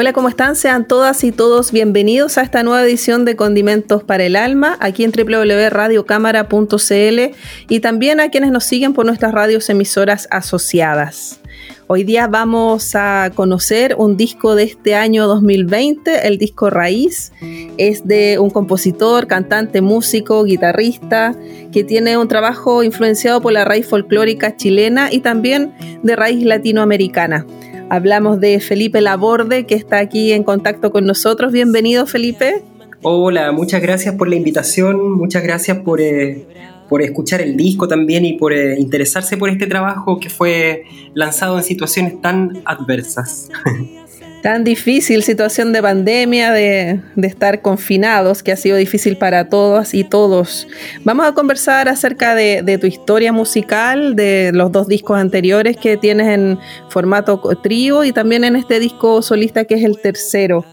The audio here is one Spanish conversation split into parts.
Hola, ¿cómo están? Sean todas y todos bienvenidos a esta nueva edición de Condimentos para el Alma, aquí en www.radiocámara.cl y también a quienes nos siguen por nuestras radios emisoras asociadas. Hoy día vamos a conocer un disco de este año 2020, el disco Raíz. Es de un compositor, cantante, músico, guitarrista, que tiene un trabajo influenciado por la raíz folclórica chilena y también de raíz latinoamericana. Hablamos de Felipe Laborde, que está aquí en contacto con nosotros. Bienvenido, Felipe. Hola, muchas gracias por la invitación, muchas gracias por, eh, por escuchar el disco también y por eh, interesarse por este trabajo que fue lanzado en situaciones tan adversas. tan difícil situación de pandemia, de, estar confinados, que ha sido difícil para todas y todos. Vamos a conversar acerca de, de, tu historia musical, de los dos discos anteriores que tienes en formato trío y también en este disco solista que es el tercero.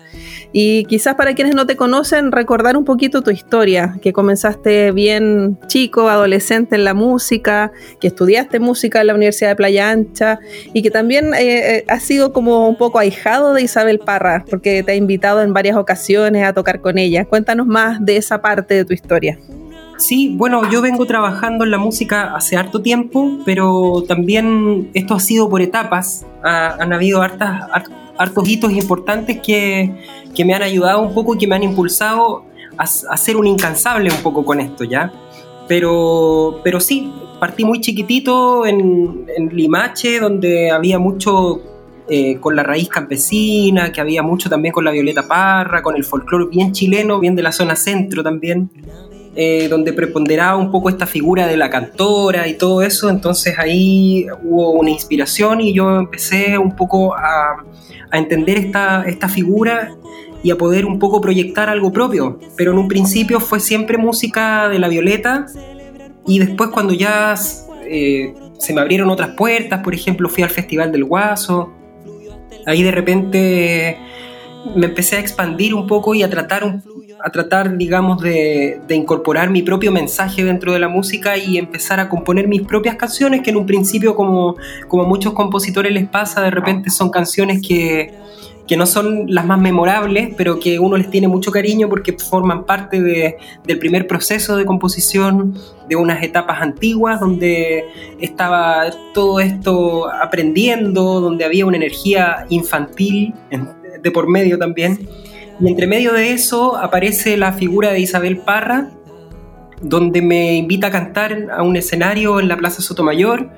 Y quizás para quienes no te conocen, recordar un poquito tu historia, que comenzaste bien chico, adolescente en la música, que estudiaste música en la Universidad de Playa Ancha y que también eh, eh, has sido como un poco ahijado de Isabel Parra, porque te ha invitado en varias ocasiones a tocar con ella. Cuéntanos más de esa parte de tu historia. Sí, bueno, yo vengo trabajando en la música hace harto tiempo, pero también esto ha sido por etapas. han habido hartas, hartos hitos importantes que, que me han ayudado un poco y que me han impulsado a, ser un incansable un poco con esto, ¿ya? Pero, pero sí, partí muy chiquitito en, Limache, donde había mucho eh, con la raíz campesina, que había mucho también con la Violeta Parra, con el folclore bien chileno, bien de la zona centro también. Eh, donde preponderaba un poco esta figura de la cantora y todo eso, entonces ahí hubo una inspiración y yo empecé un poco a, entender esta, esta figura y a poder un poco proyectar algo propio. Pero en un principio fue siempre música de la Violeta y después cuando ya eh, se me abrieron otras puertas, por ejemplo fui al Festival del Guaso, ahí de repente me empecé a expandir un poco y a tratar, a tratar digamos, de, incorporar mi propio mensaje dentro de la música y empezar a componer mis propias canciones, que en un principio, como, como a muchos compositores les pasa, de repente son canciones que que no son las más memorables, pero que uno les tiene mucho cariño porque forman parte de, del primer proceso de composición, de unas etapas antiguas donde estaba todo esto aprendiendo, donde había una energía infantil de por medio también. Y entre medio de eso aparece la figura de Isabel Parra, donde me invita a cantar a un escenario en la Plaza Sotomayor.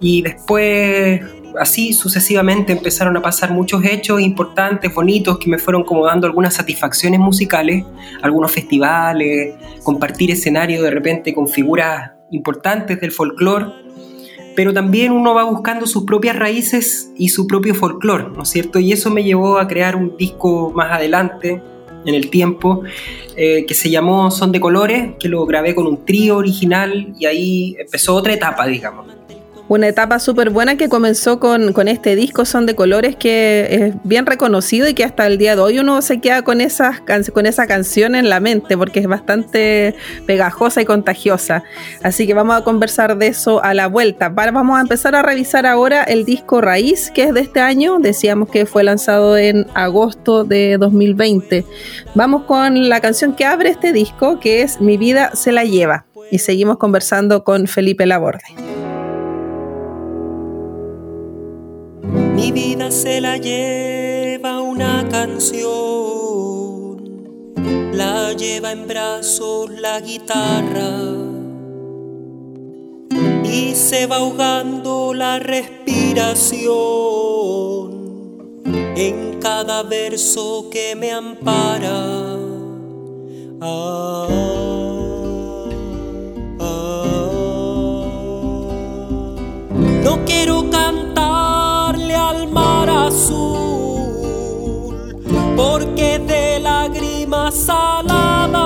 Y después así sucesivamente empezaron a pasar muchos hechos importantes, bonitos, que me fueron como dando algunas satisfacciones musicales, algunos festivales, compartir escenario de repente con figuras importantes del folclore, pero también uno va buscando sus propias raíces y su propio folclore, ¿no es cierto? Y eso me llevó a crear un disco más adelante, en el tiempo, eh, que se llamó Son de Colores, que lo grabé con un trío original y ahí empezó otra etapa, digamos una etapa súper buena que comenzó con, este disco Son de Colores que es bien reconocido y que hasta el día de hoy uno se queda con, esas, con esa canción en la mente porque es bastante pegajosa y contagiosa. Así que vamos a conversar de eso a la vuelta. Vamos a empezar a revisar ahora el disco Raíz que es de este año. Decíamos que fue lanzado en agosto de 2020. Vamos con la canción que abre este disco que es Mi vida se la lleva. Y seguimos conversando con Felipe Laborde. Mi vida se la lleva una canción, la lleva en brazos la guitarra. Y se va ahogando la respiración en cada verso que me ampara. Ah, ah, No quiero cantarle al mar azul, porque de lágrimas saladas.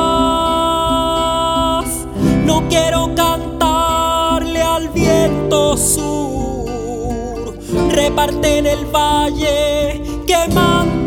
No quiero cantarle al viento sur, reparte en el valle quemante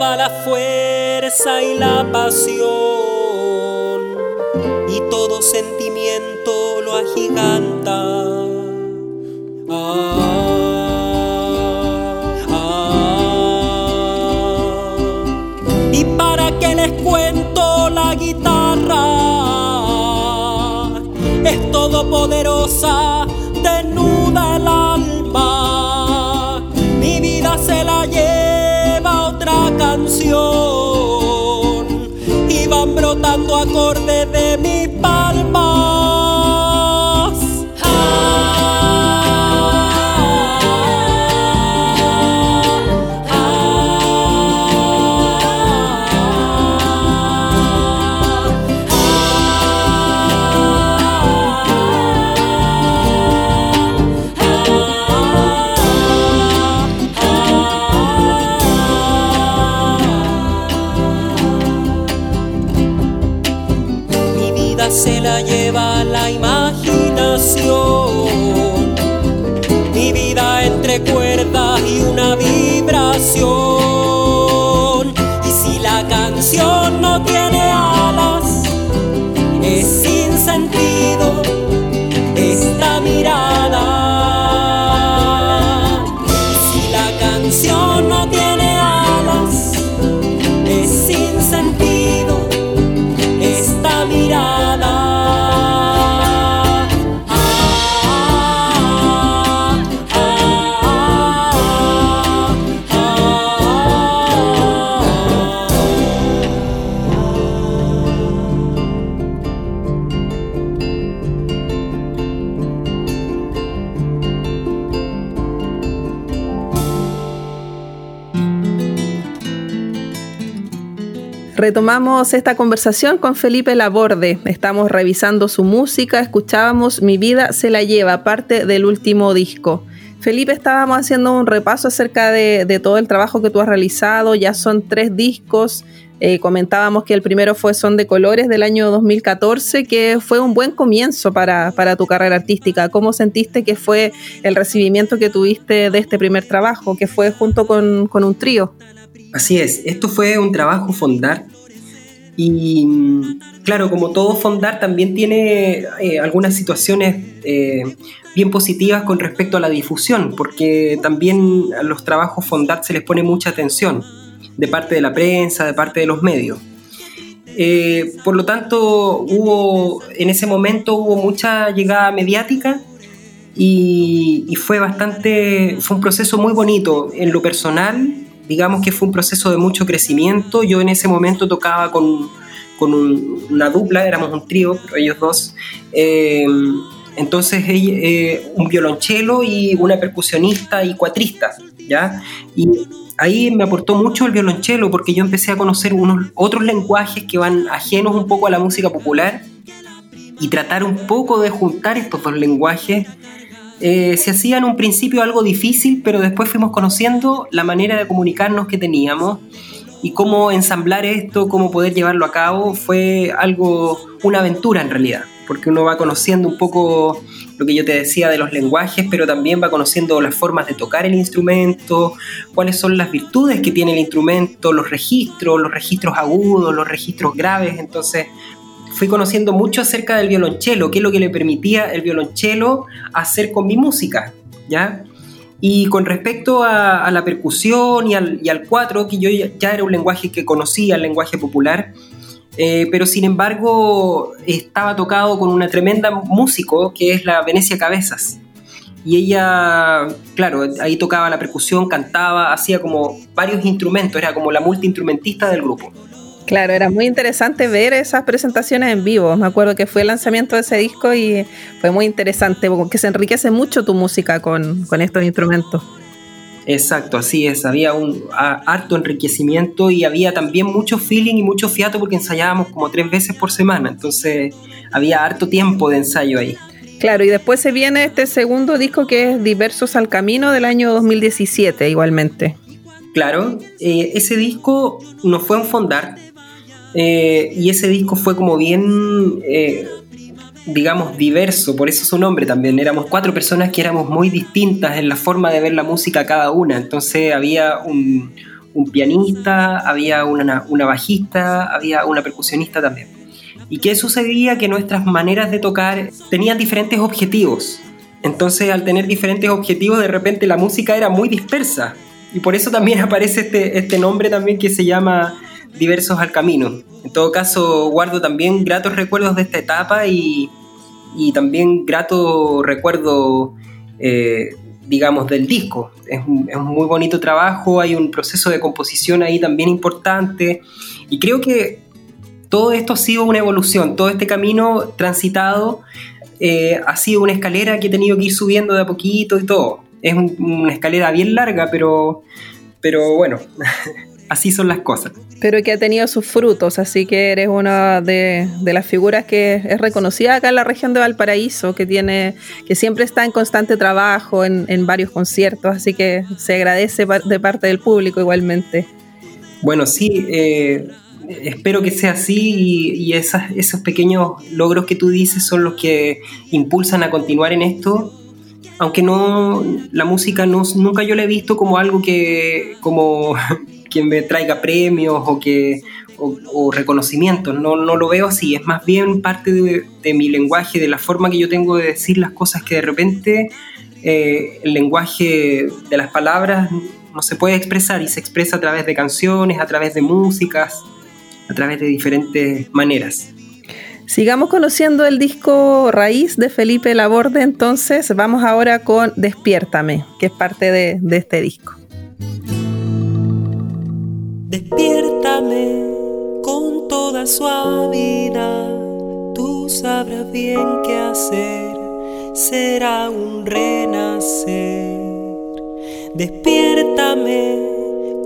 La fuerza y la pasión, y todo sentimiento lo agiganta. Ah, ah. Y para que les cuento la guitarra es todopoderosa, Retomamos esta conversación con Felipe Laborde. Estamos revisando su música, escuchábamos Mi vida se la lleva, parte del último disco. Felipe, estábamos haciendo un repaso acerca de, todo el trabajo que tú has realizado. Ya son tres discos. Eh, comentábamos que el primero fue Son de Colores del año 2014, que fue un buen comienzo para, para tu carrera artística. ¿Cómo sentiste que fue el recibimiento que tuviste de este primer trabajo, que fue junto con un trío? Así es, esto fue un trabajo fondar Y mm, claro, como todo fondar también tiene eh, algunas situaciones eh, bien positivas con respecto a la difusión, porque también a los trabajos fondar se les pone mucha atención de parte de la prensa, de parte de los medios. Eh, por lo tanto, hubo en ese momento hubo mucha llegada mediática y, y, fue bastante, fue un proceso muy bonito en lo personal digamos que fue un proceso de mucho crecimiento. Yo en ese momento tocaba con, con una dupla, éramos un trío, ellos dos. Eh, entonces, eh, un violonchelo y una percusionista y cuatrista, ¿ya? Y ahí me aportó mucho el violonchelo porque yo empecé a conocer unos otros lenguajes que van ajenos un poco a la música popular y tratar un poco de juntar estos dos lenguajes eh, se hacía en un principio algo difícil, pero después fuimos conociendo la manera de comunicarnos que teníamos y cómo ensamblar esto, cómo poder llevarlo a cabo, fue algo, una aventura en realidad, porque uno va conociendo un poco lo que yo te decía de los lenguajes, pero también va conociendo las formas de tocar el instrumento, cuáles son las virtudes que tiene el instrumento, los registros, los registros agudos, los registros graves, entonces fui conociendo mucho acerca del violonchelo, qué es lo que le permitía el violonchelo hacer con mi música, ¿ya? Y con respecto a, la percusión y al, y al, cuatro, que yo ya era un lenguaje que conocía, el lenguaje popular, eh, pero sin embargo estaba tocado con una tremenda músico que es la Venecia Cabezas. Y ella, claro, ahí tocaba la percusión, cantaba, hacía como varios instrumentos, era como la multiinstrumentista del grupo. Claro, era muy interesante ver esas presentaciones en vivo. Me acuerdo que fue el lanzamiento de ese disco y fue muy interesante porque se enriquece mucho tu música con, estos instrumentos. Exacto, así es. Había un harto enriquecimiento y había también mucho feeling y mucho fiato porque ensayábamos como tres veces por semana. Entonces había harto tiempo de ensayo ahí. Claro, y después se viene este segundo disco que es Diversos al Camino del año 2017 igualmente. Claro, eh, ese disco nos fue en Fondar, eh, y ese disco fue como bien, eh, digamos, diverso, por eso su nombre también. Éramos cuatro personas que éramos muy distintas en la forma de ver la música cada una. Entonces había un, pianista, había una, una, bajista, había una percusionista también. ¿Y qué sucedía? Que nuestras maneras de tocar tenían diferentes objetivos. Entonces al tener diferentes objetivos, de repente la música era muy dispersa. Y por eso también aparece este, este nombre también que se llama diversos al camino. En todo caso, guardo también gratos recuerdos de esta etapa y, también grato recuerdo, eh, digamos, del disco. Es un, muy bonito trabajo, hay un proceso de composición ahí también importante y creo que todo esto ha sido una evolución, todo este camino transitado eh, ha sido una escalera que he tenido que ir subiendo de a poquito y todo. Es una escalera bien larga, pero, pero bueno, así son las cosas. Pero que ha tenido sus frutos, así que eres una de, las figuras que es reconocida acá en la región de Valparaíso, que tiene, que siempre está en constante trabajo en, varios conciertos, así que se agradece de parte del público igualmente. Bueno, sí, eh, espero que sea así y, esos pequeños logros que tú dices son los que impulsan a continuar en esto aunque no la música no, nunca yo la he visto como algo que como quien me traiga premios o que o, reconocimientos, no, no, lo veo así, es más bien parte de, mi lenguaje, de la forma que yo tengo de decir las cosas que de repente eh, el lenguaje de las palabras no se puede expresar y se expresa a través de canciones, a través de músicas, a través de diferentes maneras. Sigamos conociendo el disco Raíz de Felipe Laborde, entonces vamos ahora con Despiértame, que es parte de, de este disco. Despiértame con toda suavidad, tú sabrás bien qué hacer, será un renacer. Despiértame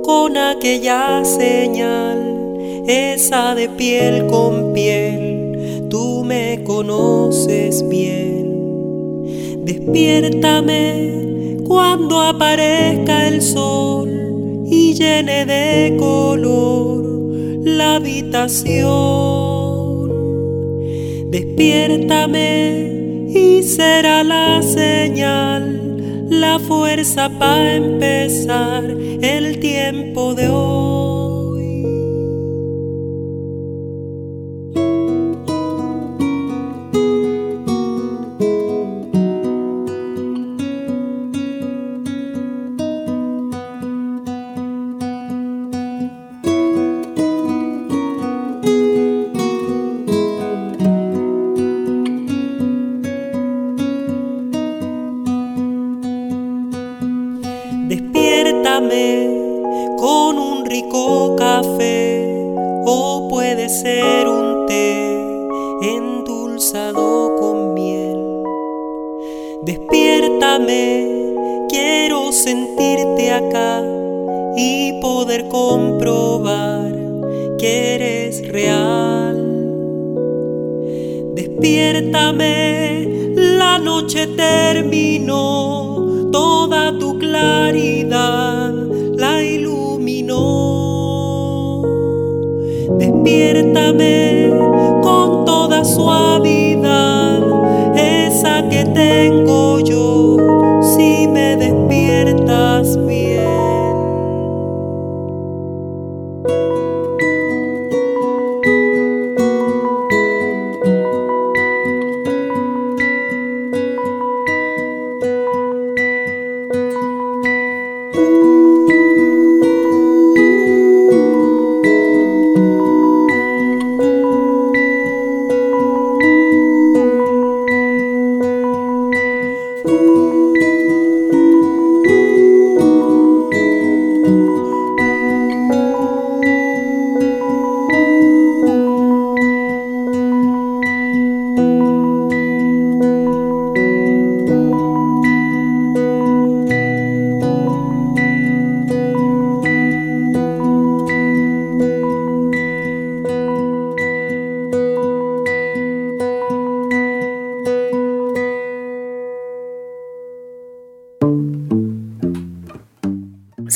con aquella señal, esa de piel con piel, tú me conoces bien. Despiértame cuando aparezca el sol y llene de color la habitación. Despiértame y será la señal, la fuerza para empezar el tiempo de hoy.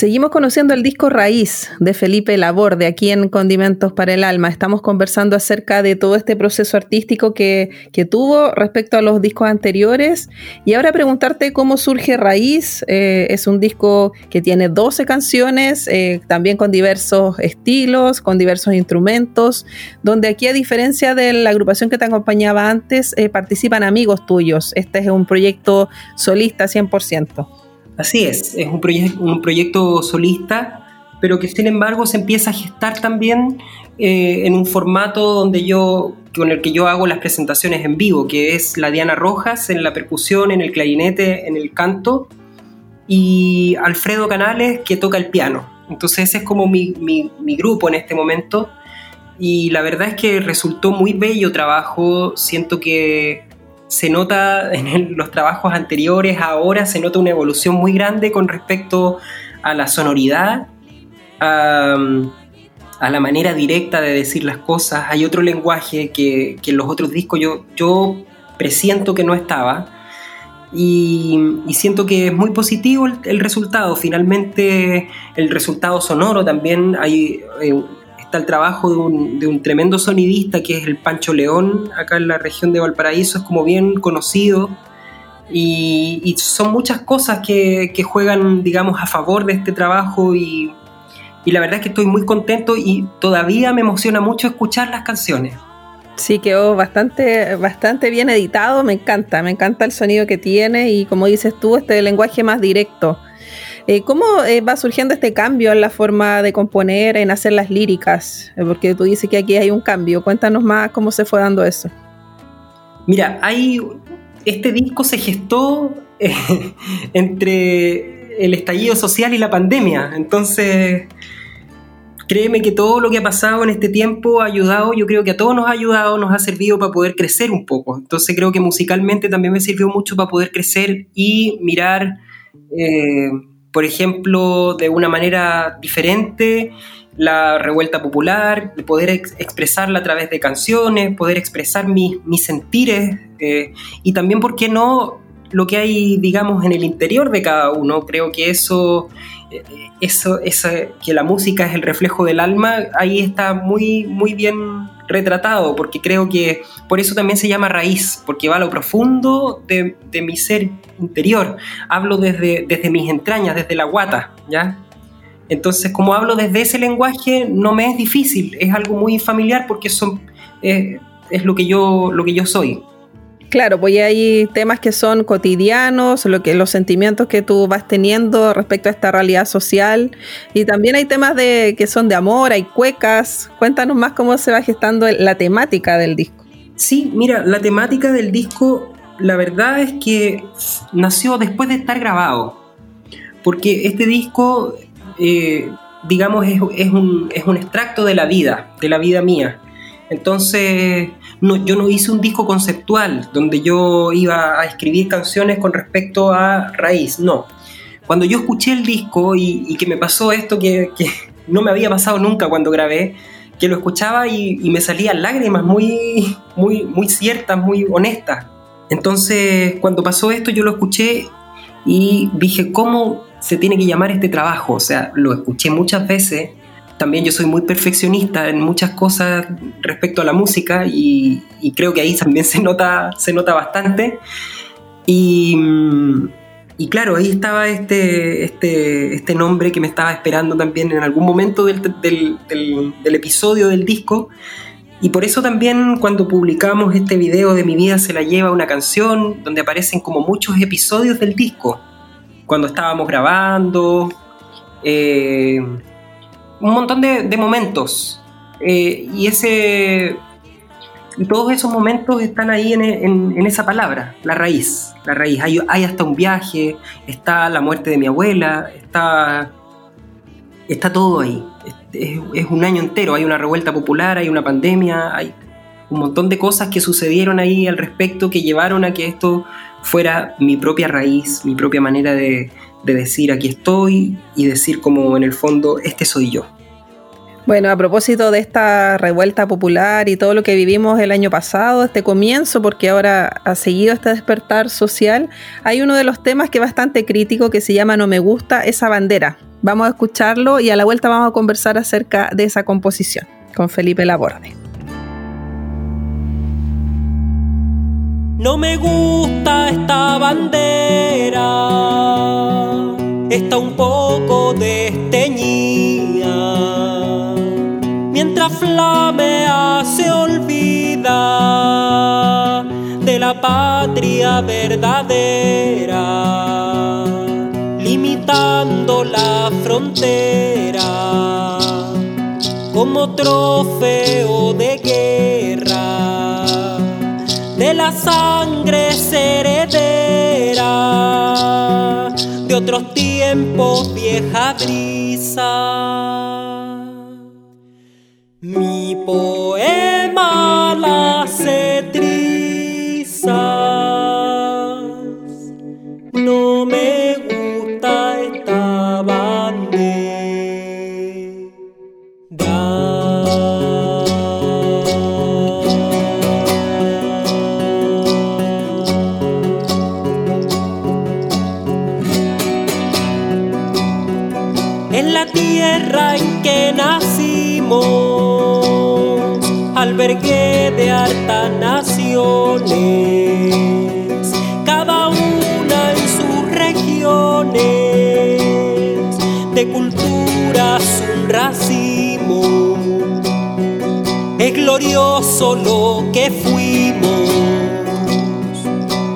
Seguimos conociendo el disco Raíz de Felipe Laborde aquí en Condimentos para el Alma. Estamos conversando acerca de todo este proceso artístico que, que tuvo respecto a los discos anteriores. Y ahora preguntarte cómo surge Raíz. Eh, es un disco que tiene 12 canciones, eh, también con diversos estilos, con diversos instrumentos, donde aquí a diferencia de la agrupación que te acompañaba antes, eh, participan amigos tuyos. Este es un proyecto solista 100%. Así es, es un, proyecto solista, pero que sin embargo se empieza a gestar también eh, en un formato donde yo, con el que yo hago las presentaciones en vivo, que es la Diana Rojas en la percusión, en el clarinete, en el canto, y Alfredo Canales que toca el piano. Entonces ese es como mi grupo en este momento. Y la verdad es que resultó muy bello trabajo. Siento que se nota en los trabajos anteriores, ahora se nota una evolución muy grande con respecto a la sonoridad, a, la manera directa de decir las cosas. Hay otro lenguaje que, en los otros discos yo, yo presiento que no estaba. Y, siento que es muy positivo el, resultado. Finalmente, el resultado sonoro también. Hay eh, está el trabajo de un, tremendo sonidista que es el Pancho León, acá en la región de Valparaíso, es como bien conocido. Y, son muchas cosas que, juegan, digamos, a favor de este trabajo y, la verdad es que estoy muy contento y todavía me emociona mucho escuchar las canciones. Sí, quedó bastante, bastante bien editado, me encanta, me encanta el sonido que tiene y como dices tú, este lenguaje más directo. Eh, ¿Cómo eh, va surgiendo este cambio en la forma de componer, en hacer las líricas? Eh, porque tú dices que aquí hay un cambio. Cuéntanos más cómo se fue dando eso. Mira, hay, este disco se gestó entre el estallido social y la pandemia. Entonces, créeme que todo lo que ha pasado en este tiempo ha ayudado, yo creo que a todos nos ha ayudado, nos ha servido para poder crecer un poco. Entonces creo que musicalmente también me sirvió mucho para poder crecer y mirar por ejemplo, de una manera diferente la revuelta popular, poder expresarla a través de canciones, poder expresar mis, sentires eh, y también, ¿por qué no?, lo que hay, digamos, en el interior de cada uno. Creo que eso, eh, eso, eso, que la música es el reflejo del alma, ahí está muy, muy bien retratado, porque creo que por eso también se llama raíz, porque va a lo profundo de, mi ser interior. Hablo desde, desde mis entrañas, desde la guata, ¿ya? Entonces, como hablo desde ese lenguaje, no me es difícil, es algo muy familiar porque son, eh, es lo que, yo, lo que yo soy. Claro, pues hay temas que son cotidianos, lo que, los sentimientos que tú vas teniendo respecto a esta realidad social. Y también hay temas de, que son de amor, hay cuecas. Cuéntanos más cómo se va gestando la temática del disco. Sí, mira, la temática del disco, la verdad es que nació después de estar grabado. Porque este disco, eh, digamos, es, un, es un extracto de la vida, de la vida mía. Entonces yo no hice un disco conceptual donde yo iba a escribir canciones con respecto a raíz, no. Cuando yo escuché el disco y, que me pasó esto que, no me había pasado nunca cuando grabé, que lo escuchaba y, me salían lágrimas muy, muy, muy ciertas, muy honestas. Entonces, cuando pasó esto, yo lo escuché y dije, ¿cómo se tiene que llamar este trabajo? O sea, lo escuché muchas veces también yo soy muy perfeccionista en muchas cosas respecto a la música y, creo que ahí también se nota, se nota bastante. Y, claro, ahí estaba este, este, este nombre que me estaba esperando también en algún momento del, del, episodio del disco. Y por eso también cuando publicamos este video de Mi vida se la lleva una canción, donde aparecen como muchos episodios del disco. Cuando estábamos grabando, eh, un montón de, momentos. Eh, y ese y todos esos momentos están ahí en, esa palabra, la raíz. La raíz. Hay, hasta un viaje, está la muerte de mi abuela, está, está todo ahí. Es, un año entero. Hay una revuelta popular, hay una pandemia, hay un montón de cosas que sucedieron ahí al respecto que llevaron a que esto fuera mi propia raíz, mi propia manera de, de decir aquí estoy y decir como en el fondo, este soy yo. Bueno, a propósito de esta revuelta popular y todo lo que vivimos el año pasado, este comienzo, porque ahora ha seguido este despertar social, hay uno de los temas que es bastante crítico que se llama No me gusta esa bandera. Vamos a escucharlo y a la vuelta vamos a conversar acerca de esa composición con Felipe Laborde. No me gusta esta bandera, está un poco desteñida, mientras flamea se olvida de la patria verdadera, limitando la frontera como trofeo de guerra. De la sangre heredera. de otros tiempos, vieja brisa. Glorioso lo que fuimos,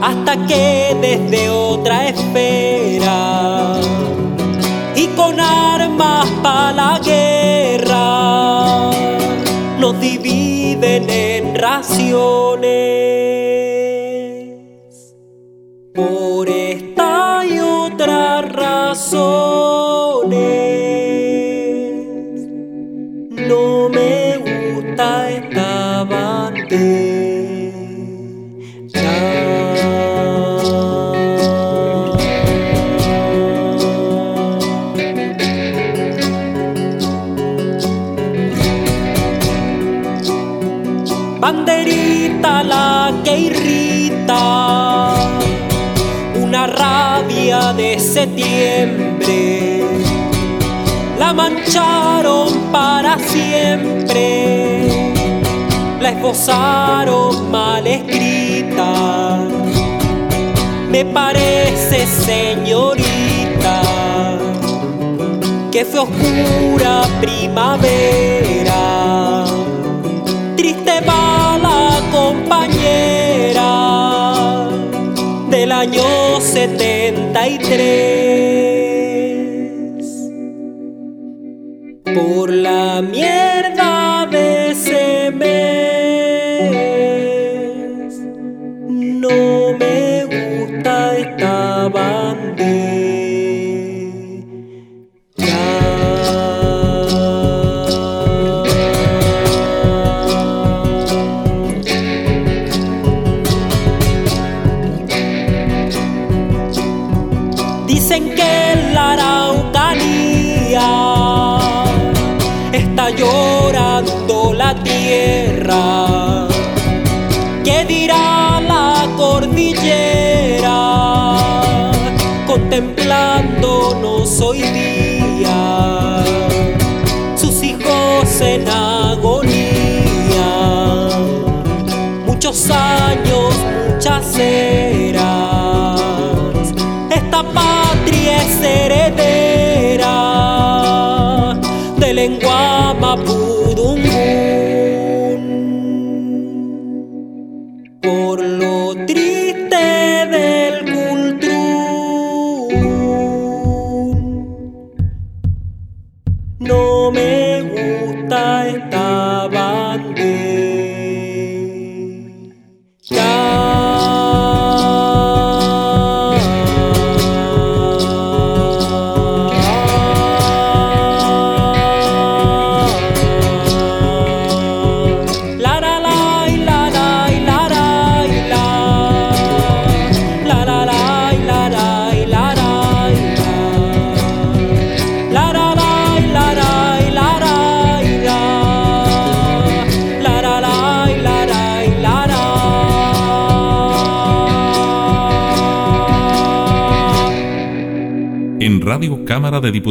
hasta que desde otra esfera y con armas para la guerra nos dividen en raciones. Por esta y otras razones, no me gusta esta bandera. de septiembre la mancharon para siempre, la esbozaron mal escrita. Me parece, señorita, que fue oscura primavera, triste mala compañera del año 73.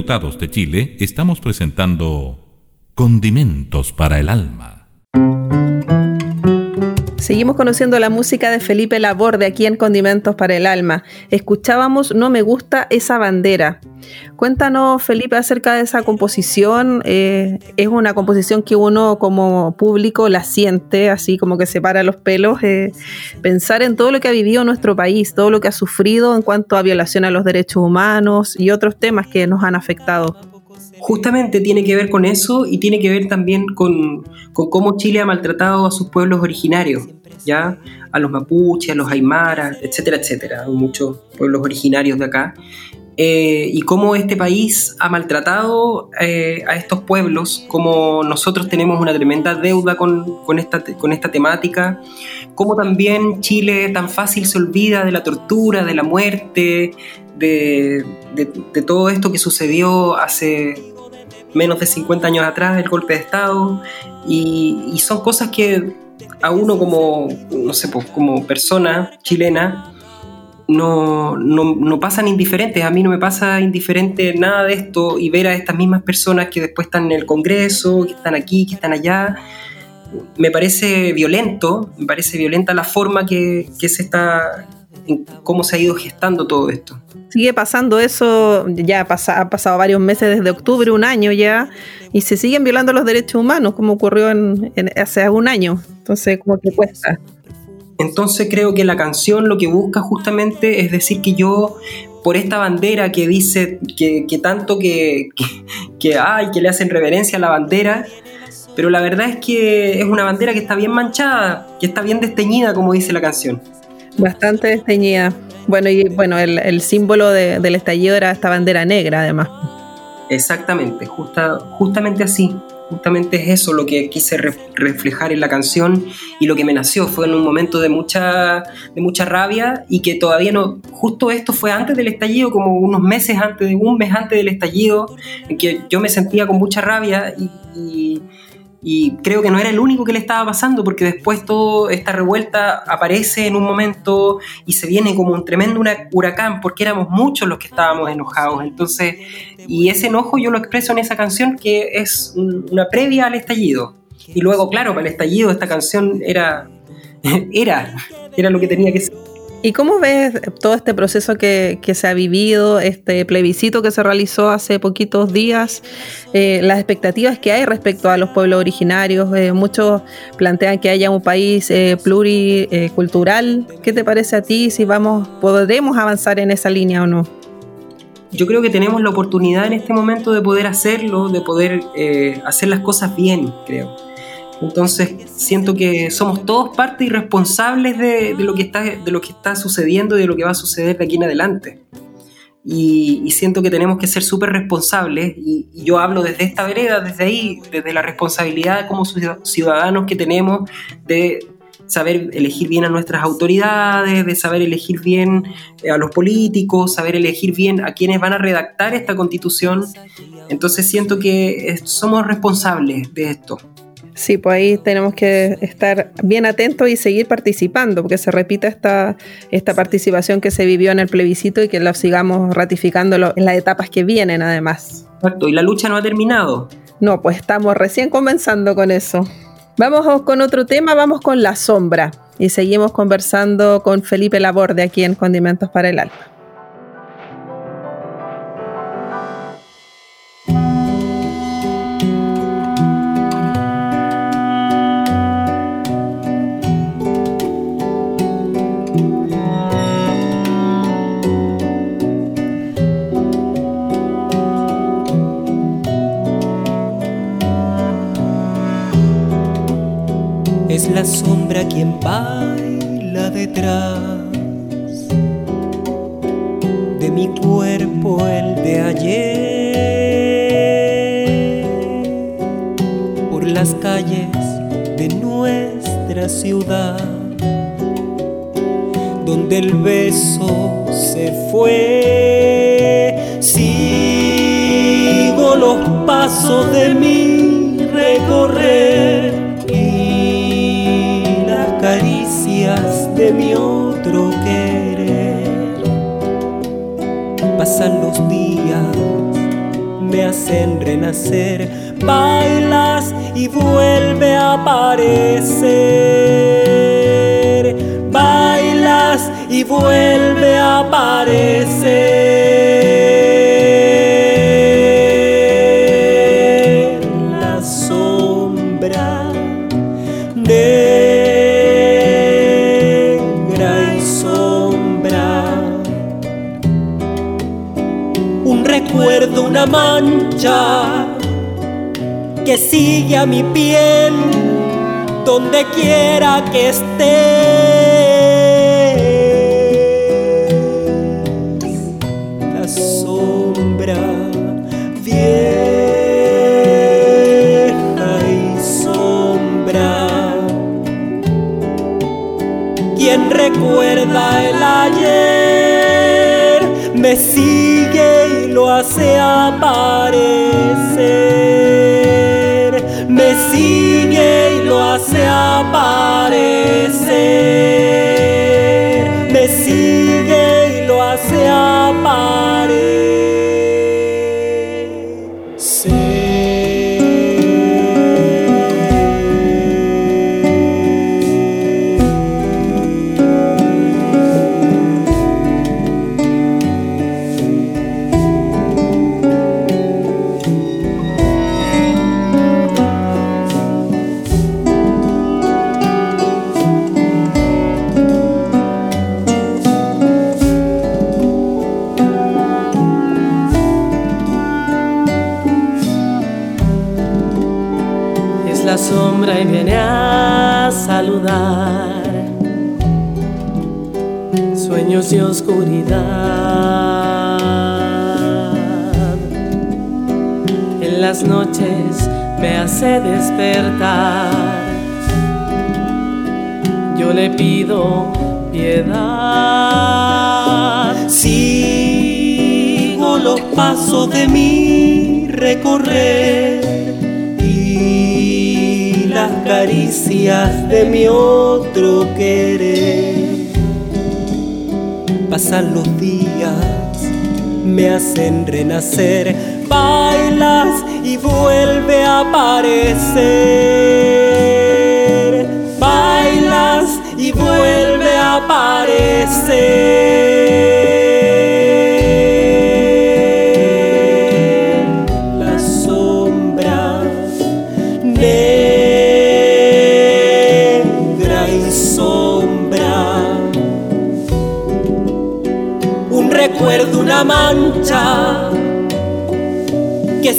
De Chile estamos presentando Condimentos para el Alma. Seguimos conociendo la música de Felipe Laborde aquí en Condimentos para el Alma. Escuchábamos No me gusta esa bandera. Cuéntanos, Felipe, acerca de esa composición. Eh, es una composición que uno como público la siente, así como que se para los pelos. eh, pensar en todo lo que ha vivido nuestro país, todo lo que ha sufrido en cuanto a violación a los derechos humanos y otros temas que nos han afectado. Justamente tiene que ver con eso y tiene que ver también con, cómo Chile ha maltratado a sus pueblos originarios, ¿ya? A los mapuches, a los aymaras, etcétera, etcétera. Muchos pueblos originarios de acá. Eh, y cómo este país ha maltratado eh, a estos pueblos, cómo nosotros tenemos una tremenda deuda con, con esta, con esta temática, cómo también Chile tan fácil se olvida de la tortura, de la muerte, de, de- de todo esto que sucedió hace menos de 50 años atrás, el golpe de Estado, y, y son cosas que a uno como, no sé, pues, como persona chilena, no, no, no pasan indiferentes. A mí no me pasa indiferente nada de esto y ver a estas mismas personas que después están en el Congreso, que están aquí, que están allá. Me parece violento, me parece violenta la forma que, que se está, en cómo se ha ido gestando todo esto. Sigue pasando eso, ya pasa, ha pasado varios meses desde octubre, un año ya, y se siguen violando los derechos humanos, como ocurrió hace un año. Entonces, como que cuesta. Entonces creo que la canción lo que busca justamente es decir que yo, por esta bandera que dice que, que tanto que, que, que hay, que le hacen reverencia a la bandera, pero la verdad es que es una bandera que está bien manchada, que está bien desteñida, como dice la canción. Bastante desteñida. Bueno, y bueno, el, el símbolo de- del estallido era esta bandera negra, además. Exactamente, justa, justamente así. Justamente es eso lo que quise re- reflejar en la canción y lo que me nació. Fue en un momento de mucha, de mucha rabia y que todavía no. Justo esto fue antes del estallido, como unos meses antes, un mes antes del estallido, en que yo me sentía con mucha rabia y, y- y creo que no era el único que le estaba pasando porque después toda esta revuelta aparece en un momento y se viene como un tremendo hura- huracán porque éramos muchos los que estábamos enojados. Entonces, y ese enojo yo lo expreso en esa canción que es un- una previa al estallido. Y luego, claro, para el estallido esta canción era, era, era lo que tenía que ser. ¿Y cómo ves todo este proceso que, que se ha vivido, este plebiscito que se realizó hace poquitos días, eh, las expectativas que hay respecto a los pueblos originarios? Eh, muchos plantean que haya un país eh, pluricultural. ¿Qué te parece a ti? Si vamos, podremos avanzar en esa línea o no? Yo creo que tenemos la oportunidad en este momento de poder hacerlo, de poder hacer las cosas bien, creo. Entonces siento que somos todos parte y responsables de, lo que está, de lo que está sucediendo y de lo que va a suceder de aquí en adelante. Y, siento que tenemos que ser súper responsables y, y yo hablo desde esta vereda, desde ahí, desde la responsabilidad como ciudad- ciudadanos que tenemos de saber elegir bien a nuestras autoridades, de saber elegir bien eh, a los políticos, saber elegir bien a quienes van a redactar esta constitución. Entonces siento que somos responsables de esto. Sí, pues ahí tenemos que estar bien atentos y seguir participando, porque se repita esta, esta participación que se vivió en el plebiscito y que lo sigamos ratificando en las etapas que vienen además. Exacto, y la lucha no ha terminado. No, pues estamos recién comenzando con eso. Vamos con otro tema, vamos con la sombra y seguimos conversando con Felipe Laborde aquí en Condimentos para el Alma. Es la sombra quien baila detrás de mi cuerpo el de ayer por las calles de nuestra ciudad donde el beso se fue. Sigo los pasos de mi recorrer me hacen renacer, bailas y vuelve a aparecer. Bailas y vuelve a aparecer. Una mancha que sigue a mi piel donde quiera que esté. La sombra vieja y sombra. Quien recuerda el ayer y lo hace aparecer. Despertar. Yo le pido piedad. Sigo los pasos de mi recorrer y las caricias de mi otro querer. Pasan los días, me hacen renacer, bailas vuelve a aparecer. Bailas y vuelve a aparecer.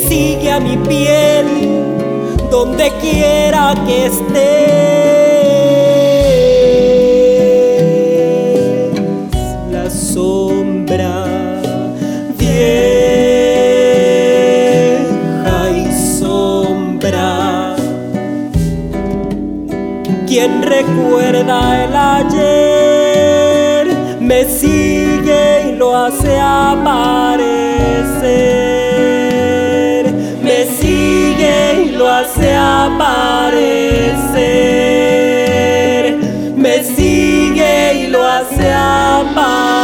Sigue a mi piel donde quiera que estés. La sombra vieja y sombra. Quien recuerda el ayer me sigue y lo hace aparecer. Hace aparecer. Me sigue y lo hace aparecer.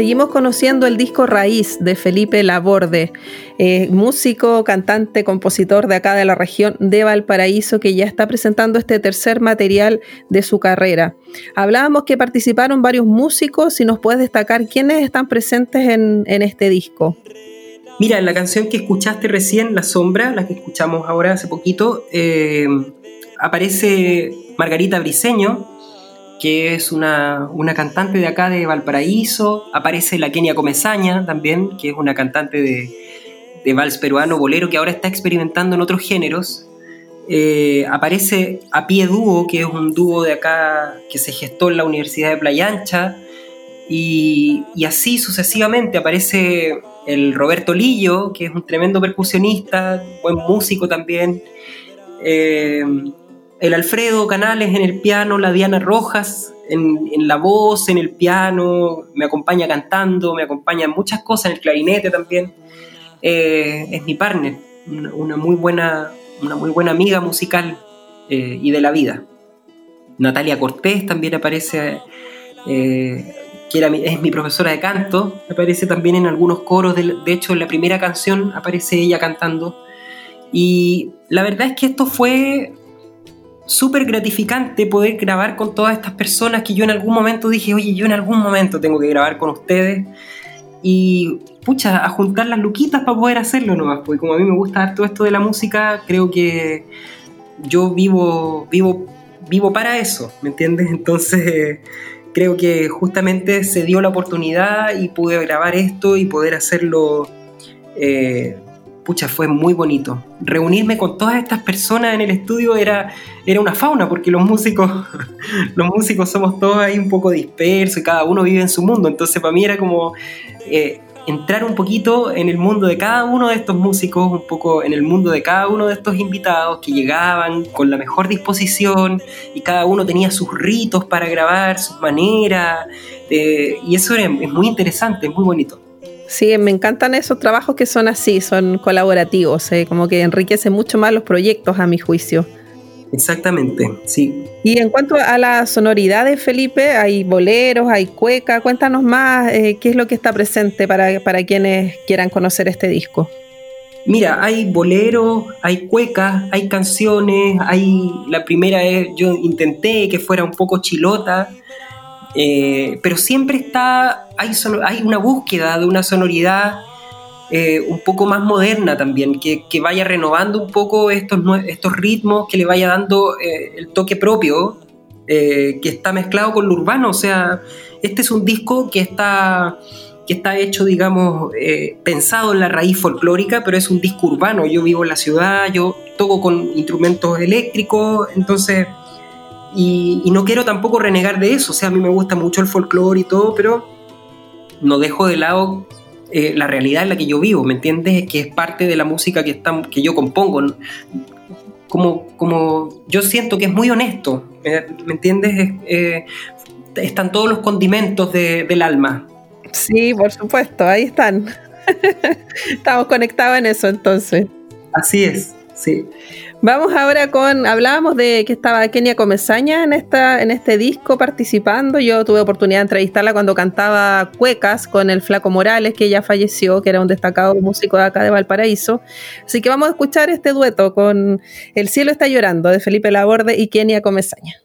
Seguimos conociendo el disco Raíz de Felipe Laborde, eh, músico, cantante, compositor de acá de la región de Valparaíso, que ya está presentando este tercer material de su carrera. Hablábamos que participaron varios músicos, si nos puedes destacar quiénes están presentes en, en este disco. Mira, en la canción que escuchaste recién, La Sombra, la que escuchamos ahora hace poquito, eh, aparece Margarita Briseño, que es una, una, cantante de acá de Valparaíso. Aparece la Kenia Comezaña también, que es una cantante de, de vals peruano, bolero, que ahora está experimentando en otros géneros. Eh, aparece A Pie Dúo, que es un dúo de acá que se gestó en la Universidad de Playa Ancha. Y, y así sucesivamente aparece el Roberto Lillo, que es un tremendo percusionista, buen músico también. Eh, el Alfredo Canales en el piano, la Diana Rojas en, la voz, en el piano, me acompaña cantando, me acompaña en muchas cosas, en el clarinete también. Eh, es mi partner, una, una, muy buena, una muy buena amiga musical eh, y de la vida. Natalia Cortés también aparece, eh, que era mi, es mi profesora de canto, aparece también en algunos coros, de, de hecho en la primera canción aparece ella cantando. Y la verdad es que esto fue súper gratificante poder grabar con todas estas personas que yo en algún momento dije, oye, yo en algún momento tengo que grabar con ustedes. Y pucha, a juntar las luquitas para poder hacerlo nomás, porque como a mí me gusta dar todo esto de la música, creo que yo vivo, vivo, vivo para eso, ¿me entiendes? Entonces creo que justamente se dio la oportunidad y pude grabar esto y poder hacerlo eh, pucha, fue muy bonito. Reunirme con todas estas personas en el estudio era, era una fauna, porque los músicos, los músicos somos todos ahí un poco dispersos y cada uno vive en su mundo. Entonces para mí era como eh, entrar un poquito en el mundo de cada uno de estos músicos, un poco en el mundo de cada uno de estos invitados que llegaban con la mejor disposición y cada uno tenía sus ritos para grabar, sus maneras. Eh, y eso es muy interesante, es muy bonito. Sí, me encantan esos trabajos que son así, son colaborativos, eh, como que enriquece mucho más los proyectos a mi juicio. Exactamente, sí. Y en cuanto a la sonoridad de Felipe, hay boleros, hay cueca, cuéntanos más eh, qué es lo que está presente para, para quienes quieran conocer este disco. Mira, hay boleros, hay cuecas, hay canciones, hay la primera es yo intenté que fuera un poco chilota, eh, pero siempre está, hay, hay, una búsqueda de una sonoridad eh, un poco más moderna también, que, que, vaya renovando un poco estos, estos ritmos, que le vaya dando eh, el toque propio, que está mezclado con lo urbano. O sea, este es un disco que está, que está hecho, digamos, pensado en la raíz folclórica, pero es un disco urbano. Yo vivo en la ciudad, yo toco con instrumentos eléctricos, entonces y, y, no quiero tampoco renegar de eso, o sea, a mí me gusta mucho el folclore y todo, pero no dejo de lado eh, la realidad en la que yo vivo, ¿me entiendes? Que es parte de la música que, está, que yo compongo. Como, como yo siento que es muy honesto, ¿Me, entiendes? Es- eh, están todos los condimentos de- del alma. Sí, por supuesto, ahí están. Estamos conectados en eso entonces. Así es, sí. Vamos ahora con, hablábamos de que estaba Kenia Comesaña en, esta, en este disco participando. Yo tuve oportunidad de entrevistarla cuando cantaba cuecas con el Flaco Morales, que ya falleció, que era un destacado músico de acá de Valparaíso. Así que vamos a escuchar este dueto con El cielo está llorando de Felipe Laborde y Kenia Comesaña.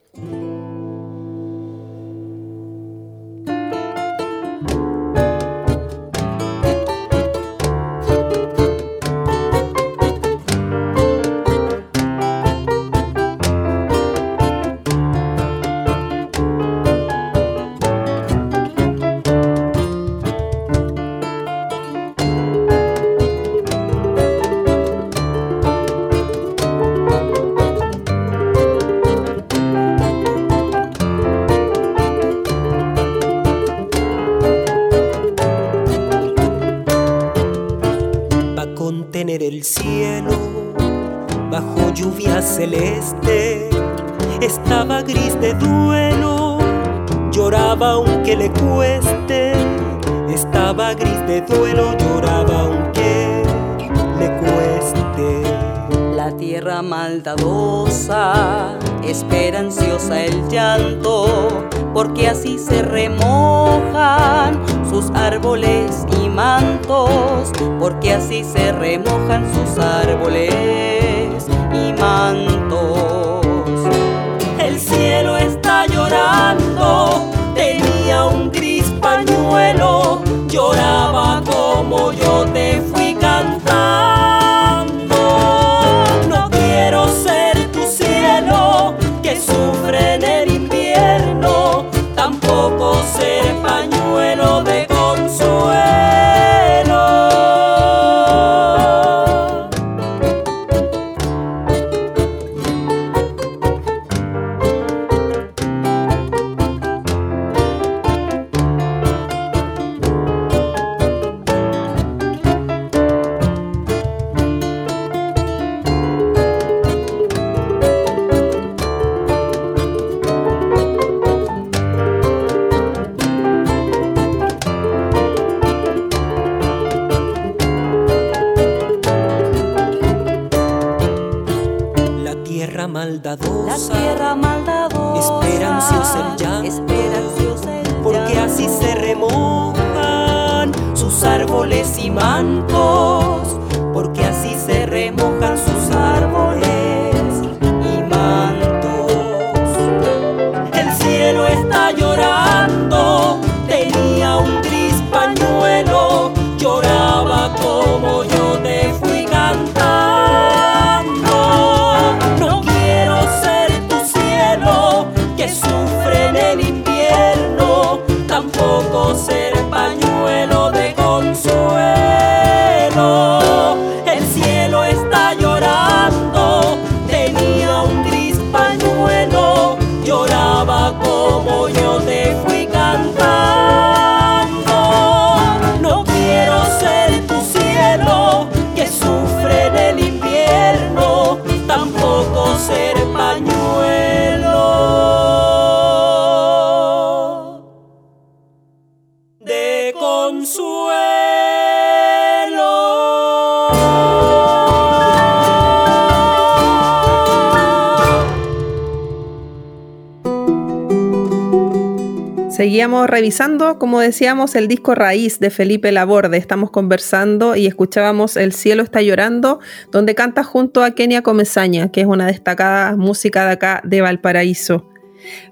Seguíamos revisando, como decíamos, el disco Raíz de Felipe Laborde. Estamos conversando y escuchábamos El cielo está llorando, donde canta junto a Kenia Comesaña, que es una destacada música de acá de Valparaíso.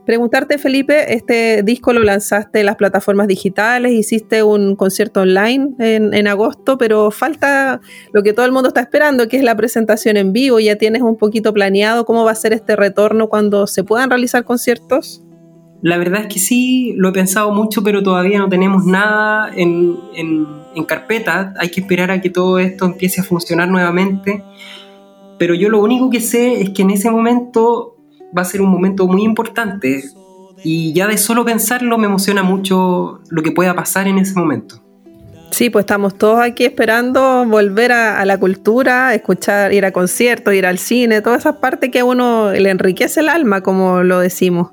Preguntarte, Felipe, este disco lo lanzaste en las plataformas digitales, hiciste un concierto online en agosto, pero falta lo que todo el mundo está esperando, que es la presentación en vivo. ¿Ya tienes un poquito planeado cómo va a ser este retorno cuando se puedan realizar conciertos? La verdad es que sí, lo he pensado mucho, pero todavía no tenemos nada en, en- carpeta. Hay que esperar a que todo esto empiece a funcionar nuevamente. Pero yo lo único que sé es que en ese momento va a ser un momento muy importante. Y ya de solo pensarlo me emociona mucho lo que pueda pasar en ese momento. Sí, pues estamos todos aquí esperando volver a, a, la cultura, escuchar, ir a conciertos, ir al cine, todas esas partes que a uno le enriquece el alma, como lo decimos.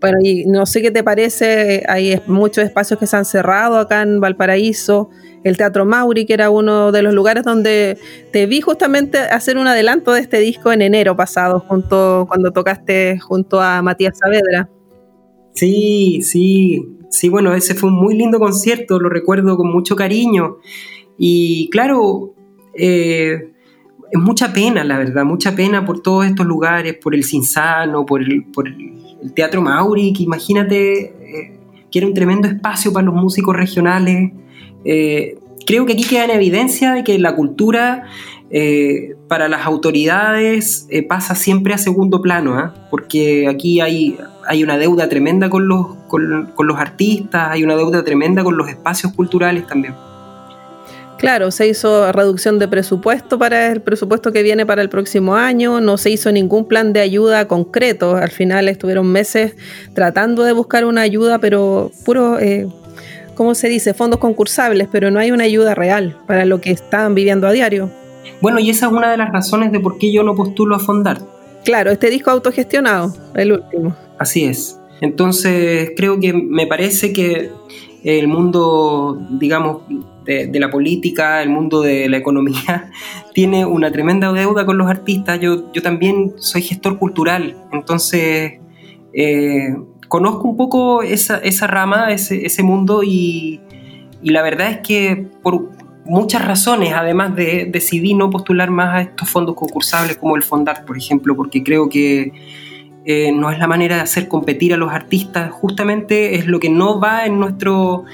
Bueno, y no sé qué te parece, hay muchos espacios que se han cerrado acá en Valparaíso, el Teatro Mauri, que era uno de los lugares donde te vi justamente hacer un adelanto de este disco en enero pasado, junto cuando tocaste junto a Matías Saavedra. Sí, sí, sí, bueno, ese fue un muy lindo concierto, lo recuerdo con mucho cariño. Y claro, eh, es mucha pena, la verdad, mucha pena por todos estos lugares, por el Cinsano, por el, por el Teatro Mauri, que imagínate eh, que era un tremendo espacio para los músicos regionales. Eh, creo que aquí queda en evidencia de que la cultura eh, para las autoridades pasa siempre a segundo plano, ¿eh? porque aquí hay, hay una deuda tremenda con los, con los artistas, hay una deuda tremenda con los espacios culturales también. Claro, se hizo reducción de presupuesto para el presupuesto que viene para el próximo año, no se hizo ningún plan de ayuda concreto, al final estuvieron meses tratando de buscar una ayuda, pero puro, eh, ¿cómo se dice? Fondos concursables, pero no hay una ayuda real para lo que están viviendo a diario. Bueno, y esa es una de las razones de por qué yo no postulo a Fondar. Claro, este disco autogestionado, el último. Así es. Entonces, creo que me parece que el mundo, digamos, de, la política, el mundo de la economía, tiene una tremenda deuda con los artistas. Yo, yo también soy gestor cultural, entonces eh, conozco un poco esa, esa rama, ese, ese mundo y, y, la verdad es que por muchas razones, además de decidí no postular más a estos fondos concursables como el Fondart, por ejemplo, porque creo que eh, no es la manera de hacer competir a los artistas, justamente es lo que no va en nuestro...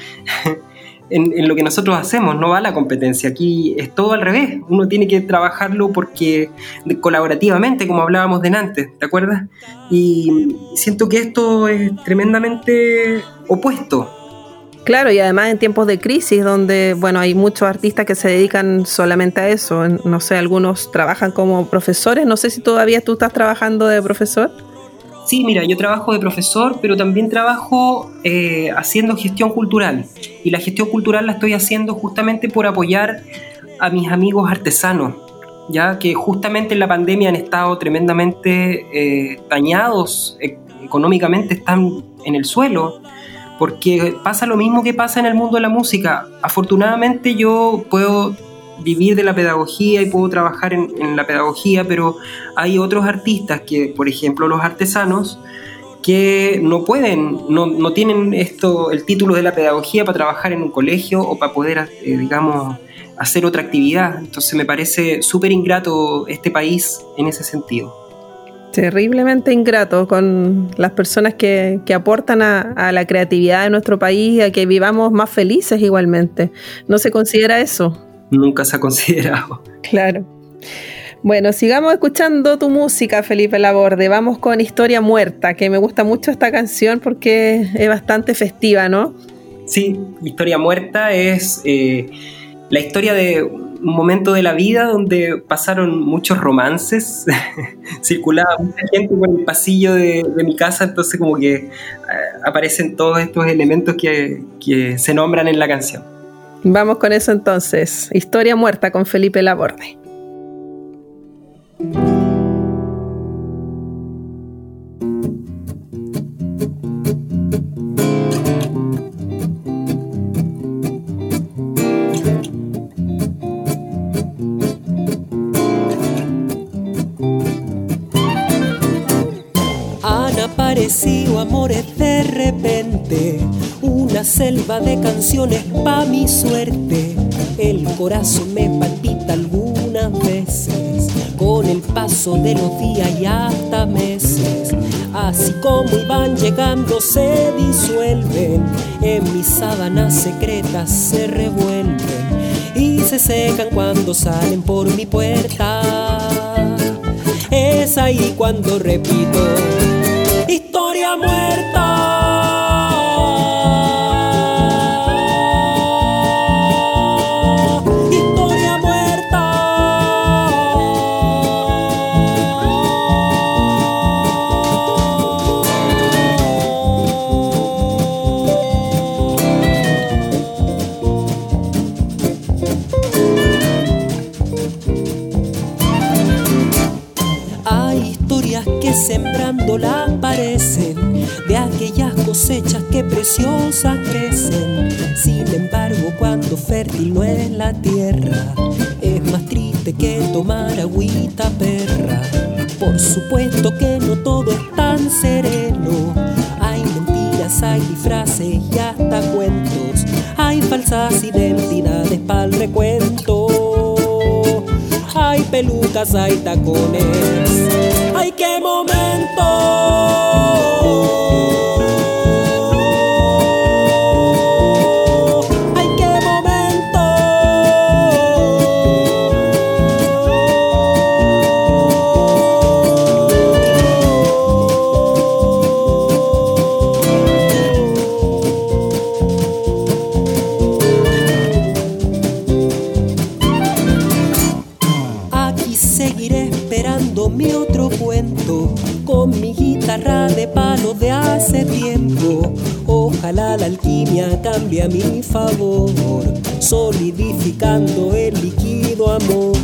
En, lo que nosotros hacemos, no va la competencia. Aquí es todo al revés. Uno tiene que trabajarlo porque colaborativamente, como hablábamos de antes, ¿te acuerdas? Y siento que esto es tremendamente opuesto. Claro, y además en tiempos de crisis, donde, bueno, hay muchos artistas que se dedican solamente a eso. No sé, algunos trabajan como profesores. No sé si todavía tú estás trabajando de profesor. Sí, mira, yo trabajo de profesor, pero también trabajo eh, haciendo gestión cultural. Y la gestión cultural la estoy haciendo justamente por apoyar a mis amigos artesanos, ya que justamente en la pandemia han estado tremendamente eh, dañados e económicamente, están en el suelo, porque pasa lo mismo que pasa en el mundo de la música. Afortunadamente yo puedo vivir de la pedagogía y puedo trabajar en, la pedagogía, pero hay otros artistas que, por ejemplo, los artesanos, que no pueden, no, no tienen esto, el título de la pedagogía para trabajar en un colegio o para poder, eh, digamos, hacer otra actividad. Entonces me parece súper ingrato este país en ese sentido. Terriblemente ingrato con las personas que, que aportan a, a, la creatividad de nuestro país, a que vivamos más felices igualmente. ¿No se considera eso? Nunca se ha considerado. Claro. Bueno, sigamos escuchando tu música, Felipe Laborde. Vamos con Historia Muerta, que me gusta mucho esta canción porque es bastante festiva, ¿no? Sí, Historia Muerta es eh, la historia de un momento de la vida donde pasaron muchos romances, circulaba mucha gente por el pasillo de, de, mi casa, entonces como que eh, aparecen todos estos elementos que, que se nombran en la canción. Vamos con eso entonces. Historia muerta con Felipe Laborde. Selva de canciones pa' mi suerte. El corazón me palpita algunas veces con el paso de los días y hasta meses. Así como van llegando se disuelven, en mis sábanas secretas se revuelven y se secan cuando salen por mi puerta. Es ahí cuando repito, historia muerta. Pelucas, hay tacones. ¡Ay, a mi favor, solidificando el líquido amor.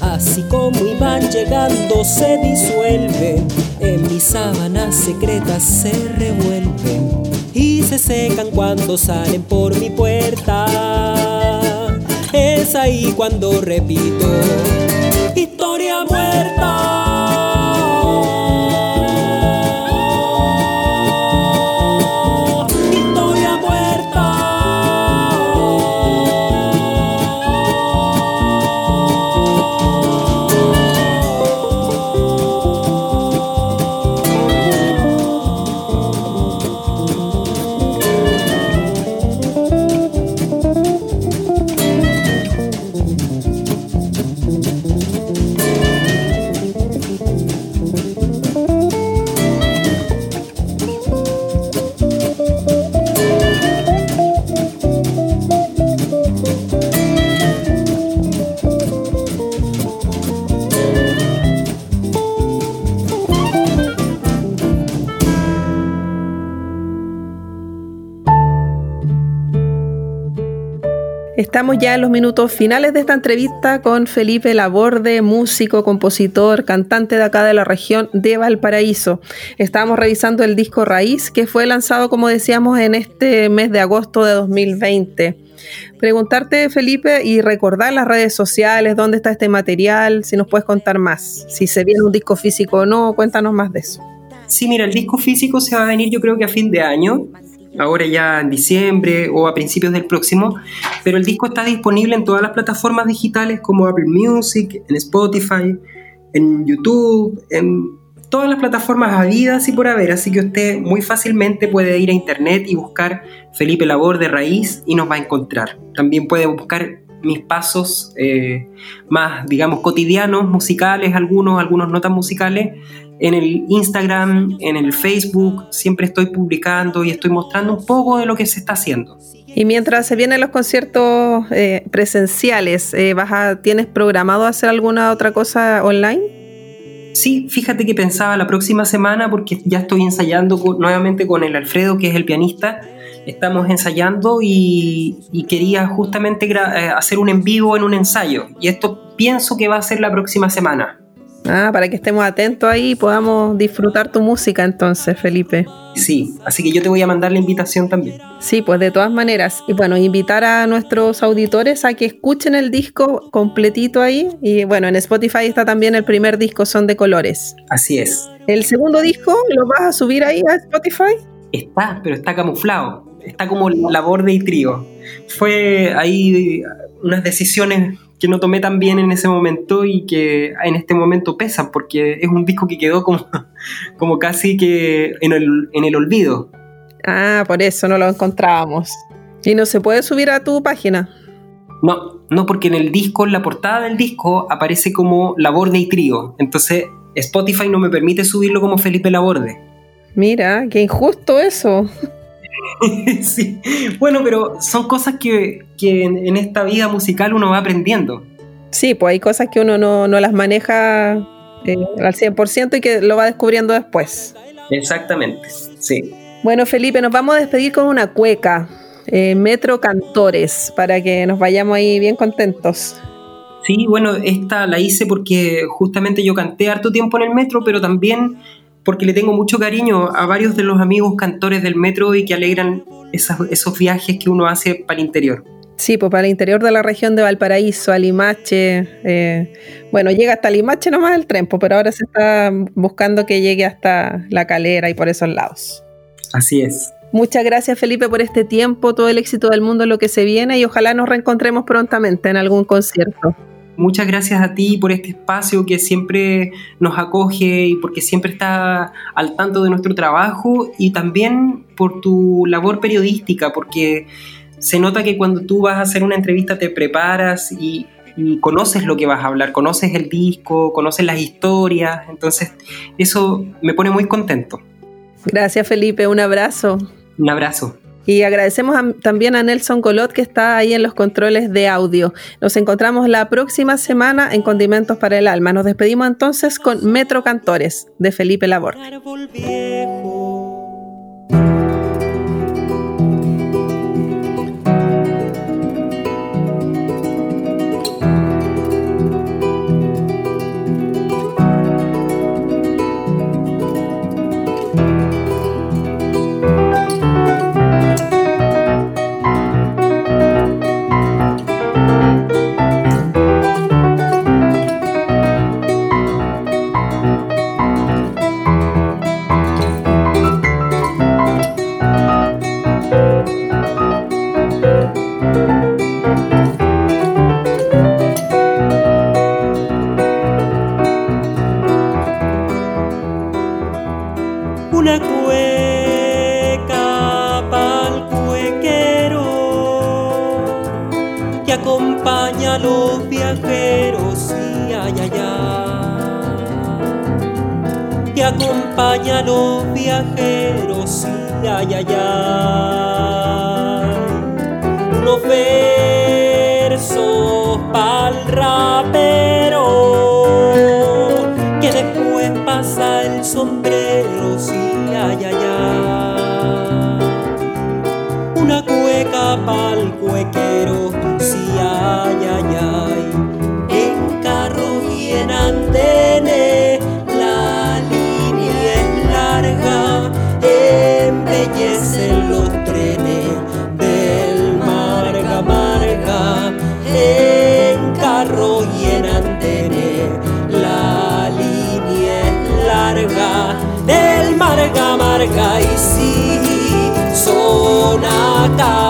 Así como iban llegando se disuelven, en mis sábanas secretas se revuelven y se secan cuando salen por mi puerta. Es ahí cuando repito, historia muerta. Estamos ya en los minutos finales de esta entrevista con Felipe Laborde, músico, compositor, cantante de acá de la región de Valparaíso. Estamos revisando el disco Raíz, que fue lanzado, como decíamos, en este mes de agosto de 2020. Preguntarte, Felipe, y recordar las redes sociales, dónde está este material, si nos puedes contar más, si se viene un disco físico o no, cuéntanos más de eso. Sí, mira, el disco físico se va a venir yo creo que a fin de año, ahora ya en diciembre o a principios del próximo, pero el disco está disponible en todas las plataformas digitales como Apple Music, en Spotify, en YouTube, en todas las plataformas habidas y por haber, así que usted muy fácilmente puede ir a internet y buscar Felipe Labor de Raíz y nos va a encontrar. También puede buscar mis pasos eh, más, digamos, cotidianos, musicales, algunos, algunos notas musicales, en el Instagram, en el Facebook, siempre estoy publicando y estoy mostrando un poco de lo que se está haciendo. Y mientras se vienen los conciertos eh, presenciales, eh, ¿vas a, ¿tienes programado hacer alguna otra cosa online? Sí, fíjate que pensaba la próxima semana, porque ya estoy ensayando nuevamente con el Alfredo, que es el pianista. Estamos ensayando y, quería justamente eh, hacer un en vivo en un ensayo. Y esto pienso que va a ser la próxima semana. Ah, para que estemos atentos ahí y podamos disfrutar tu música entonces, Felipe. Sí, así que yo te voy a mandar la invitación también. Sí, pues de todas maneras. Y bueno, invitar a nuestros auditores a que escuchen el disco completito ahí. Y bueno, en Spotify está también el primer disco, Son de Colores. Así es. ¿El segundo disco lo vas a subir ahí a Spotify? Está, pero está camuflado. Está como labor de trío. Fue ahí unas decisiones que no tomé tan bien en ese momento y que en este momento pesan porque es un disco que quedó como, como casi que en el, en el olvido. Ah, por eso no lo encontrábamos. Y no se puede subir a tu página. No, no porque en el disco, en la portada del disco, aparece como Laborde y Trío. Entonces Spotify no me permite subirlo como Felipe Laborde. Mira, qué injusto eso. sí. Bueno, pero son cosas que, que en, en esta vida musical uno va aprendiendo. Sí, pues hay cosas que uno no, no las maneja eh, al 100% y que lo va descubriendo después. Exactamente, sí. Bueno, Felipe, nos vamos a despedir con una cueca, eh, Metro Cantores, para que nos vayamos ahí bien contentos. Sí, bueno, esta la hice porque justamente yo canté harto tiempo en el metro, pero también porque le tengo mucho cariño a varios de los amigos cantores del metro y que alegran esas- esos viajes que uno hace para el interior. Sí, pues para el interior de la región de Valparaíso, a Limache. eh, bueno, llega hasta Limache nomás el tren, pues, pero ahora se está buscando que llegue hasta La Calera y por esos lados. Así es. Muchas gracias Felipe por este tiempo, todo el éxito del mundo en lo que se viene y ojalá nos reencontremos prontamente en algún concierto. Muchas gracias a ti por este espacio que siempre nos acoge y porque siempre está al tanto de nuestro trabajo y también por tu labor periodística, porque se nota que cuando tú vas a hacer una entrevista te preparas y, y conoces lo que vas a hablar, conoces el disco, conoces las historias, entonces eso me pone muy contento. Gracias Felipe, un abrazo. Un abrazo. Y agradecemos también a Nelson Colot que está ahí en los controles de audio. Nos encontramos la próxima semana en Condimentos para el Alma. Nos despedimos entonces con Metro Cantores de Felipe Laborde. Acompaña a los viajeros y ay, ay, ay, sonata.